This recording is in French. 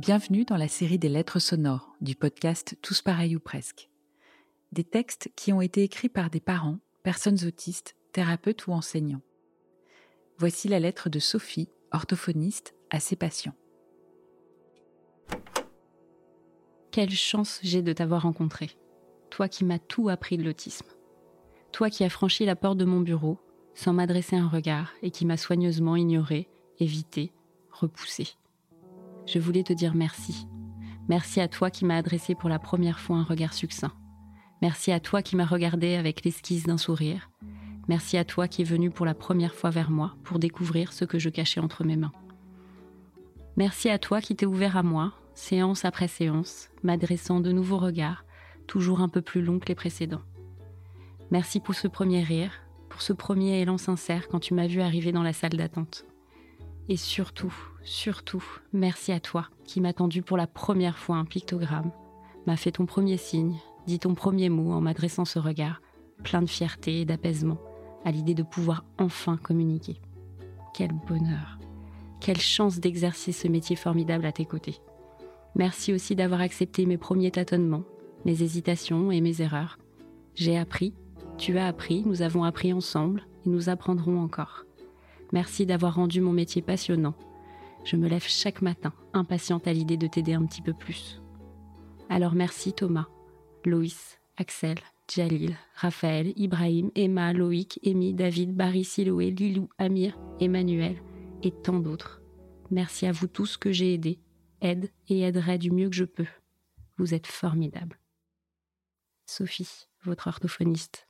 Bienvenue dans la série des lettres sonores du podcast Tous pareils ou presque. Des textes qui ont été écrits par des parents, personnes autistes, thérapeutes ou enseignants. Voici la lettre de Sophie, orthophoniste, à ses patients. Quelle chance j'ai de t'avoir rencontré. Toi qui m'as tout appris de l'autisme. Toi qui as franchi la porte de mon bureau sans m'adresser un regard et qui m'a soigneusement ignoré, évité, repoussé. Je voulais te dire merci. Merci à toi qui m'as adressé pour la première fois un regard succinct. Merci à toi qui m'as regardé avec l'esquisse d'un sourire. Merci à toi qui es venu pour la première fois vers moi pour découvrir ce que je cachais entre mes mains. Merci à toi qui t'es ouvert à moi, séance après séance, m'adressant de nouveaux regards, toujours un peu plus longs que les précédents. Merci pour ce premier rire, pour ce premier élan sincère quand tu m'as vu arriver dans la salle d'attente. Et surtout, surtout, merci à toi qui m'as tendu pour la première fois un pictogramme, m'a fait ton premier signe, dit ton premier mot en m'adressant ce regard, plein de fierté et d'apaisement, à l'idée de pouvoir enfin communiquer. Quel bonheur, quelle chance d'exercer ce métier formidable à tes côtés. Merci aussi d'avoir accepté mes premiers tâtonnements, mes hésitations et mes erreurs. J'ai appris, tu as appris, nous avons appris ensemble et nous apprendrons encore. Merci d'avoir rendu mon métier passionnant. Je me lève chaque matin, impatiente à l'idée de t'aider un petit peu plus. Alors merci Thomas, Loïs, Axel, Jalil, Raphaël, Ibrahim, Emma, Loïc, Amy, David, Barry, Siloé, Lilou, Amir, Emmanuel et tant d'autres. Merci à vous tous que j'ai aidé, aide et aiderai du mieux que je peux. Vous êtes formidables. Sophie, votre orthophoniste.